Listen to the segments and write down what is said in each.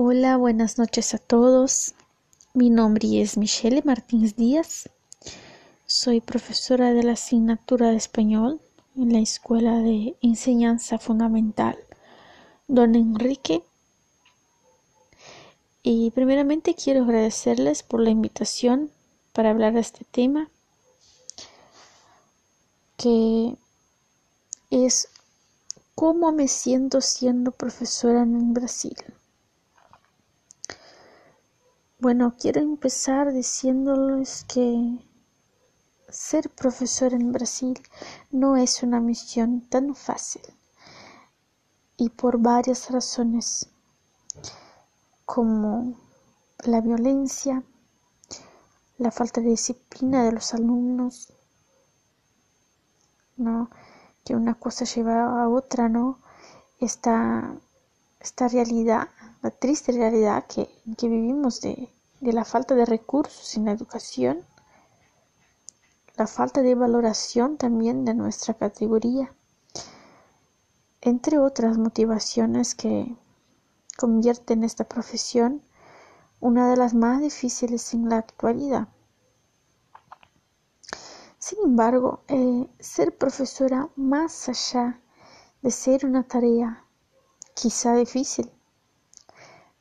Hola, buenas noches a todos. Mi nombre es Michelle Martínez Díaz. Soy profesora de la asignatura de español en la Escuela de Enseñanza Fundamental Don Enrique. Y primeramente quiero agradecerles por la invitación para hablar de este tema que es cómo me siento siendo profesora en Brasil. Bueno, quiero empezar diciéndoles que ser profesor en Brasil no es una misión tan fácil y por varias razones como la violencia, la falta de disciplina de los alumnos, ¿no? que una cosa lleva a otra, ¿no? Esta, esta realidad la triste realidad que, que vivimos de, de la falta de recursos en la educación, la falta de valoración también de nuestra categoría, entre otras motivaciones que convierten esta profesión una de las más difíciles en la actualidad. Sin embargo, eh, ser profesora más allá de ser una tarea quizá difícil,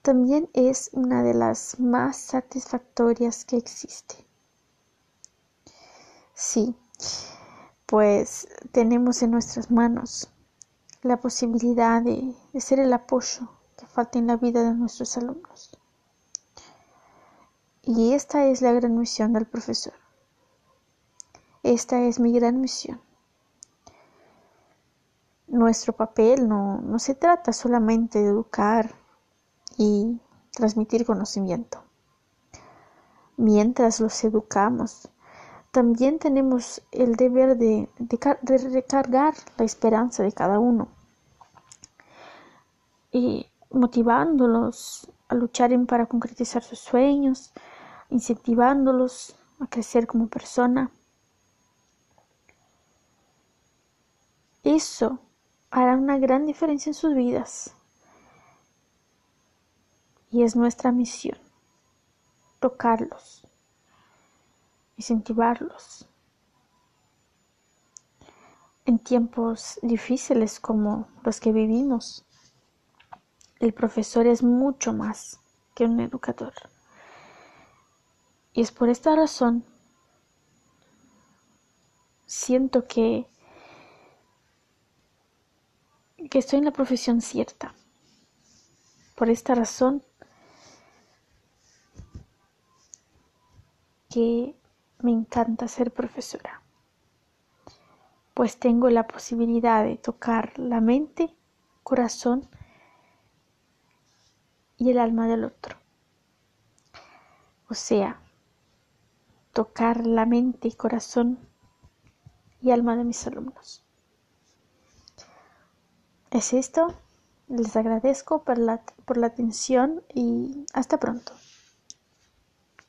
también es una de las más satisfactorias que existe. Sí, pues tenemos en nuestras manos la posibilidad de, ser el apoyo que falta en la vida de nuestros alumnos. Y esta es la gran misión del profesor. Esta es mi gran misión. Nuestro papel no, no se trata solamente de educar y transmitir conocimiento. Mientras los educamos, también tenemos el deber de, recargar la esperanza de cada uno y motivándolos a luchar para concretizar sus sueños, incentivándolos a crecer como persona. Eso hará una gran diferencia en sus vidas y es nuestra misión tocarlos, incentivarlos. En tiempos difíciles como los que vivimos, el profesor es mucho más que un educador. Y es por esta razón siento que que estoy en la profesión cierta. Por esta razón me encanta ser profesora, pues tengo la posibilidad de tocar la mente, corazón y el alma del otro. O sea, tocar la mente, corazón y alma de mis alumnos. Es esto. Les agradezco por la, por la atención y hasta pronto.